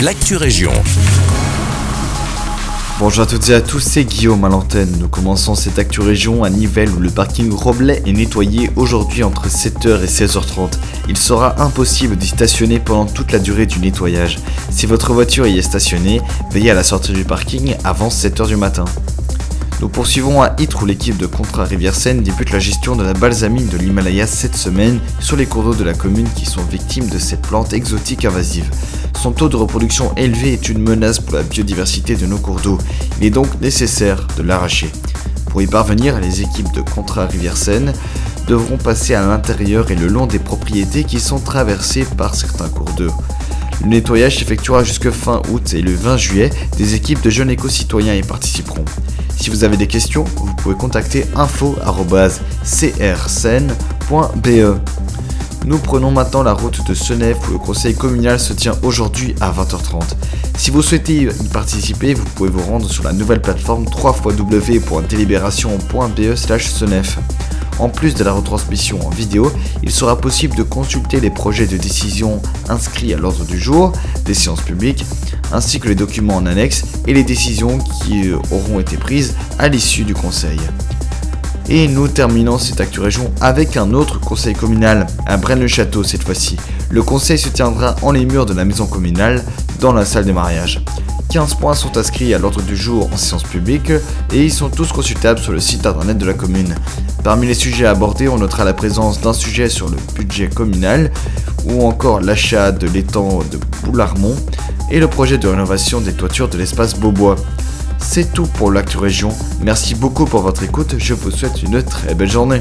l'actu région. Bonjour à toutes et à tous, c'est Guillaume à l'antenne. Nous commençons cette Actu Région à Nivelles où le parking Roblet est nettoyé aujourd'hui entre 7h et 16h30. Il sera impossible d'y stationner pendant toute la durée du nettoyage. Si votre voiture y est stationnée, veillez à la sortie du parking avant 7h du matin. Nous poursuivons à Ytre où l'équipe de Contra Rivière Seine débute la gestion de la balsamine de l'Himalaya cette semaine sur les cours d'eau de la commune qui sont victimes de cette plante exotique invasive. Son taux de reproduction élevé est une menace pour la biodiversité de nos cours d'eau. Il est donc nécessaire de l'arracher. Pour y parvenir, les équipes de Contra Rivière Seine devront passer à l'intérieur et le long des propriétés qui sont traversées par certains cours d'eau. Le nettoyage s'effectuera jusque fin août et le 20 juillet, des équipes de jeunes éco-citoyens y participeront. Si vous avez des questions, vous pouvez contacter info.crcn.be. Nous prenons maintenant la route de Senef où le conseil communal se tient aujourd'hui à 20h30. Si vous souhaitez y participer, vous pouvez vous rendre sur la nouvelle plateforme www.delibération.be/senef. En plus de la retransmission en vidéo, il sera possible de consulter les projets de décision inscrits à l'ordre du jour des séances publiques, ainsi que les documents en annexe et les décisions qui euh, auront été prises à l'issue du conseil. Et nous terminons cette Actu Région avec un autre conseil communal, à Braine-le-Château cette fois-ci. Le conseil se tiendra en les murs de la maison communale, dans la salle de mariage. 15 points sont inscrits à l'ordre du jour en séance publique et ils sont tous consultables sur le site internet de la commune. Parmi les sujets abordés, on notera la présence d'un sujet sur le budget communal ou encore l'achat de l'étang de Boularmont et le projet de rénovation des toitures de l'espace Beaubois. C'est tout pour l'actu région. Merci beaucoup pour votre écoute. Je vous souhaite une très belle journée.